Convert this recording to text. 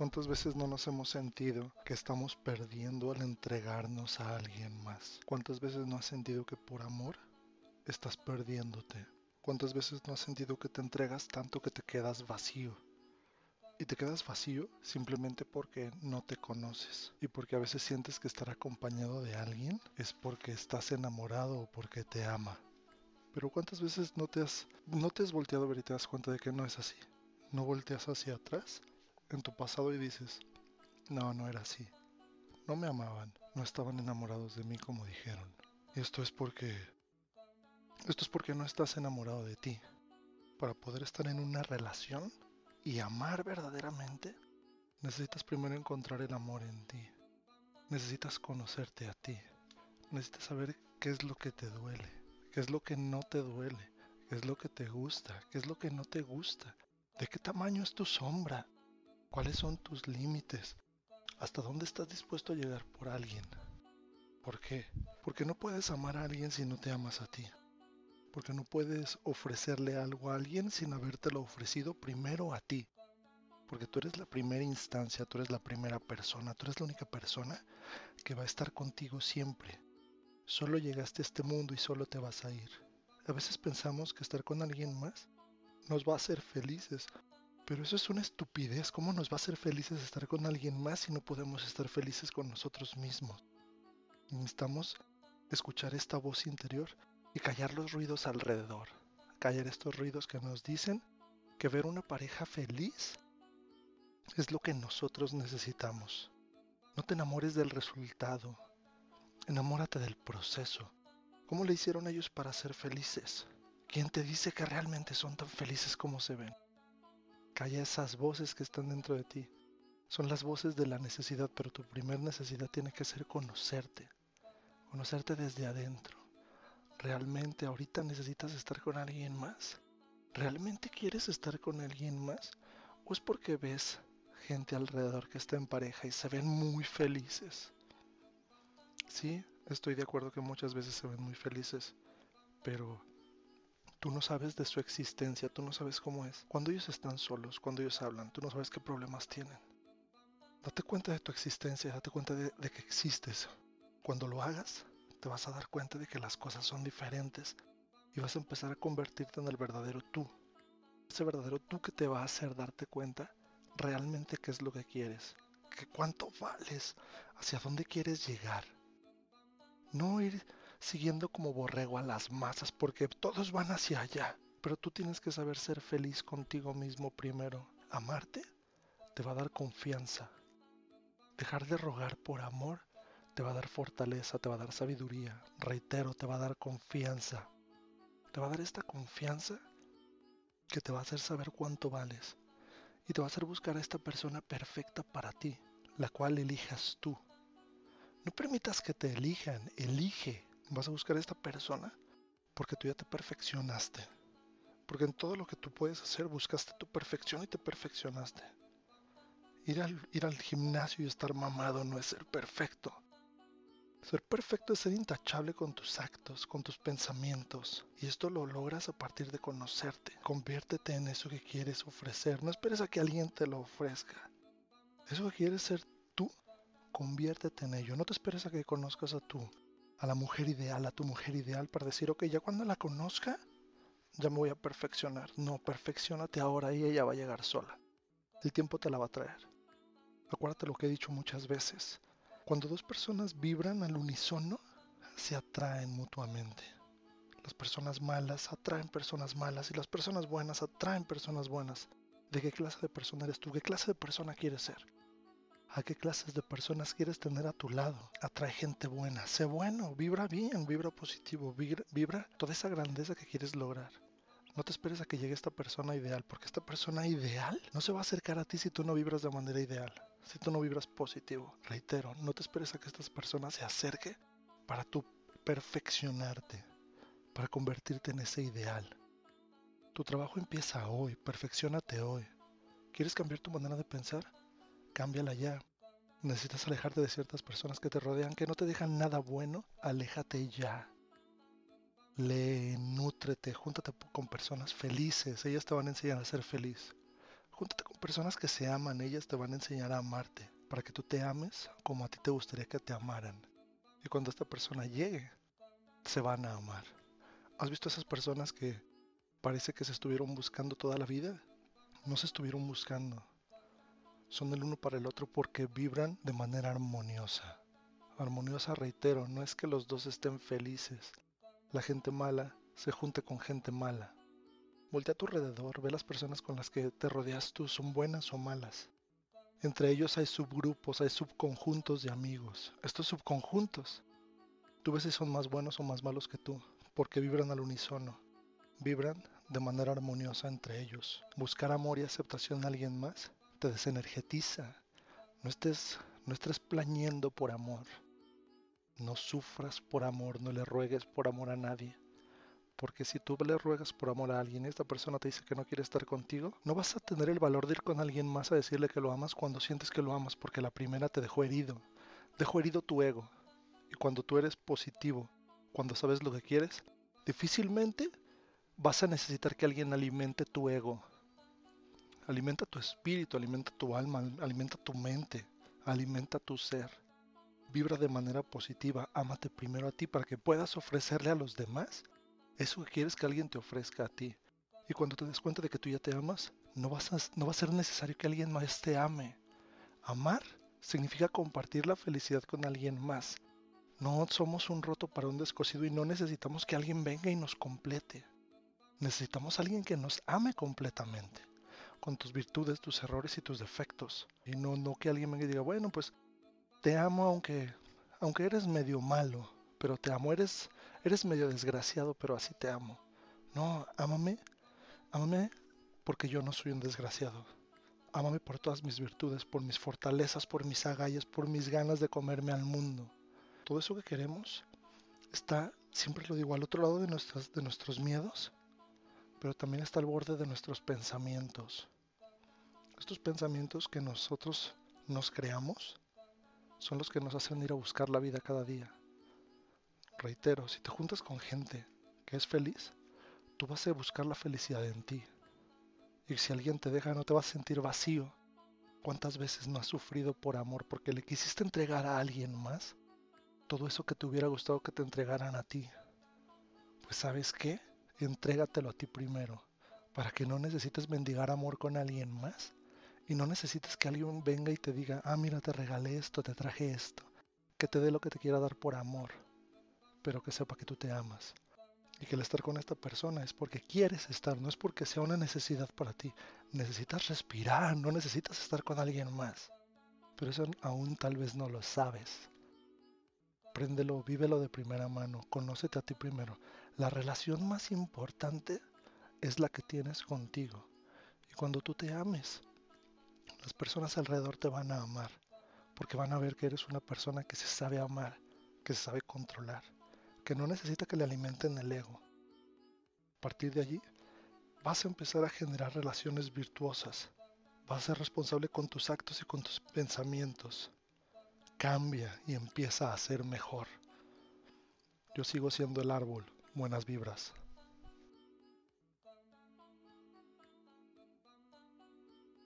¿Cuántas veces no nos hemos sentido que estamos perdiendo al entregarnos a alguien más? ¿Cuántas veces no has sentido que por amor estás perdiéndote? ¿Cuántas veces no has sentido que te entregas tanto que te quedas vacío? Y te quedas vacío simplemente porque no te conoces y porque a veces sientes que estar acompañado de alguien es porque estás enamorado o porque te ama. Pero ¿cuántas veces no te has, no te has volteado a ver y te das cuenta de que no es así? No volteas hacia atrás en tu pasado y dices, no, no era así. No me amaban, no estaban enamorados de mí como dijeron. Esto es porque... Esto es porque no estás enamorado de ti. Para poder estar en una relación y amar verdaderamente, necesitas primero encontrar el amor en ti. Necesitas conocerte a ti. Necesitas saber qué es lo que te duele, qué es lo que no te duele, qué es lo que te gusta, qué es lo que no te gusta, de qué tamaño es tu sombra, ¿Cuáles son tus límites? ¿Hasta dónde estás dispuesto a llegar por alguien? ¿Por qué? Porque no puedes amar a alguien si no te amas a ti. Porque no puedes ofrecerle algo a alguien sin habértelo ofrecido primero a ti. Porque tú eres la primera instancia, tú eres la primera persona, tú eres la única persona que va a estar contigo siempre. Solo llegaste a este mundo y solo te vas a ir. A veces pensamos que estar con alguien más nos va a hacer felices, pero eso es una estupidez. ¿Cómo nos va a hacer felices estar con alguien más si no podemos estar felices con nosotros mismos? Necesitamos escuchar esta voz interior y callar los ruidos alrededor. Callar estos ruidos que nos dicen que ver una pareja feliz es lo que nosotros necesitamos. No te enamores del resultado. Enamórate del proceso. ¿Cómo le hicieron ellos para ser felices? ¿Quién te dice que realmente son tan felices como se ven? Calla esas voces que están dentro de ti. Son las voces de la necesidad, pero tu primer necesidad tiene que ser conocerte. Conocerte desde adentro. ¿Realmente ahorita necesitas estar con alguien más? ¿Realmente quieres estar con alguien más? ¿O es porque ves gente alrededor que está en pareja y se ven muy felices? Sí, estoy de acuerdo que muchas veces se ven muy felices, pero Tú no sabes de su existencia, tú no sabes cómo es. Cuando ellos están solos, cuando ellos hablan, tú no sabes qué problemas tienen. Date cuenta de tu existencia, date cuenta de, que existes. Cuando lo hagas, te vas a dar cuenta de que las cosas son diferentes y vas a empezar a convertirte en el verdadero tú. Ese verdadero tú que te va a hacer darte cuenta realmente qué es lo que quieres, que cuánto vales, hacia dónde quieres llegar. No ir siguiendo como borrego a las masas porque todos van hacia allá. Pero tú tienes que saber ser feliz contigo mismo primero. Amarte te va a dar confianza. Dejar de rogar por amor te va a dar fortaleza, te va a dar sabiduría. Reitero, te va a dar confianza. Te va a dar esta confianza que te va a hacer saber cuánto vales. Y te va a hacer buscar a esta persona perfecta para ti, la cual elijas tú. No permitas que te elijan, elige vas a buscar a esta persona porque tú ya te perfeccionaste. Porque en todo lo que tú puedes hacer buscaste tu perfección y te perfeccionaste. Ir al, ir al gimnasio y estar mamado no es ser perfecto. Ser perfecto es ser intachable con tus actos, con tus pensamientos. Y esto lo logras a partir de conocerte. Conviértete en eso que quieres ofrecer. No esperes a que alguien te lo ofrezca. Eso que quieres ser tú, conviértete en ello. No te esperes a que conozcas a tú a la mujer ideal, a tu mujer ideal, para decir, ok, ya cuando la conozca, ya me voy a perfeccionar. No, perfeccionate ahora y ella va a llegar sola. El tiempo te la va a traer. Acuérdate lo que he dicho muchas veces. Cuando dos personas vibran al unísono, se atraen mutuamente. Las personas malas atraen personas malas y las personas buenas atraen personas buenas. ¿De qué clase de persona eres tú? ¿Qué clase de persona quieres ser? A qué clases de personas quieres tener a tu lado. Atrae gente buena, sé bueno, vibra bien, vibra positivo, vibra, toda esa grandeza que quieres lograr. No te esperes a que llegue esta persona ideal, porque esta persona ideal no se va a acercar a ti si tú no vibras de manera ideal, si tú no vibras positivo. Reitero, no te esperes a que esta persona se acerque para tú perfeccionarte, para convertirte en ese ideal. Tu trabajo empieza hoy, perfeccionate hoy. ¿Quieres cambiar tu manera de pensar? Cámbiala ya. Necesitas alejarte de ciertas personas que te rodean, que no te dejan nada bueno, aléjate ya. Lee, nútrete, júntate con personas felices, ellas te van a enseñar a ser feliz. Júntate con Personas que se aman, ellas te van a enseñar a amarte, para que tú te ames como a ti te gustaría que te amaran. Y cuando esta persona llegue, se van a amar. ¿Has visto esas personas que parece que se estuvieron buscando toda la vida? No se estuvieron buscando. Son el uno para el otro porque vibran de manera armoniosa. Armoniosa, reitero, no es que los dos estén felices. La gente mala se junte con gente mala. Voltea a tu alrededor, ve las personas con las que te rodeas tú, son buenas o malas. Entre ellos hay subgrupos, hay subconjuntos de amigos. Estos subconjuntos, tú ves si son más buenos o más malos que tú, porque vibran al unísono. Vibran de manera armoniosa entre ellos. Buscar amor y aceptación en alguien más te desenergetiza. No estés, no estés plañendo por amor. No sufras por amor, no le ruegues por amor a nadie. Porque si tú le ruegas por amor a alguien y esta persona te dice que no quiere estar contigo, no vas a tener el valor de ir con alguien más a decirle que lo amas cuando sientes que lo amas, porque la primera te dejó herido. Dejó herido tu ego. Y cuando tú eres positivo, cuando sabes lo que quieres, difícilmente vas a necesitar que alguien alimente tu ego. Alimenta tu espíritu, alimenta tu alma, alimenta tu mente, alimenta tu ser. Vibra de manera positiva, ámate primero a ti para que puedas ofrecerle a los demás eso que quieres que alguien te ofrezca a ti. Y cuando te des cuenta de que tú ya te amas, no, vas a, no va a ser necesario que alguien más te ame. Amar significa compartir la felicidad con alguien más. No somos un roto para un descosido y no necesitamos que alguien venga y nos complete. Necesitamos a alguien que nos ame completamente, con tus virtudes, tus errores y tus defectos. Y no, no que alguien y diga, bueno, pues te amo aunque, aunque eres medio malo, pero te amo, eres, eres medio desgraciado, pero así te amo. No, ámame, ámame porque yo no soy un desgraciado. Ámame por todas mis virtudes, por mis fortalezas, por mis agallas, por mis ganas de comerme al mundo. Todo eso que queremos está, siempre lo digo, al otro lado de, nuestras, de nuestros miedos, pero también está al borde de nuestros pensamientos. Estos pensamientos que nosotros nos creamos son los que nos hacen ir a buscar la vida cada día reitero, si te juntas con gente que es feliz, tú vas a buscar la felicidad en ti. Y si alguien te deja, no te vas a sentir vacío. ¿Cuántas veces no has sufrido por amor porque le quisiste entregar a alguien más todo eso que te hubiera gustado que te entregaran a ti? Pues sabes qué, entrégatelo a ti primero, para que no necesites mendigar amor con alguien más y no necesites que alguien venga y te diga, ah, mira, te regalé esto, te traje esto, que te dé lo que te quiera dar por amor pero que sepa que tú te amas. Y que el estar con esta persona es porque quieres estar, no es porque sea una necesidad para ti. Necesitas respirar, no necesitas estar con alguien más. Pero eso aún tal vez no lo sabes. Préndelo, vívelo de primera mano, conócete a ti primero. La relación más importante es la que tienes contigo. Y cuando tú te ames, las personas alrededor te van a amar, porque van a ver que eres una persona que se sabe amar, que se sabe controlar que no necesita que le alimenten el ego. A partir de allí, vas a empezar a generar relaciones virtuosas. Vas a ser responsable con tus actos y con tus pensamientos. Cambia y empieza a ser mejor. Yo sigo siendo el árbol. Buenas vibras.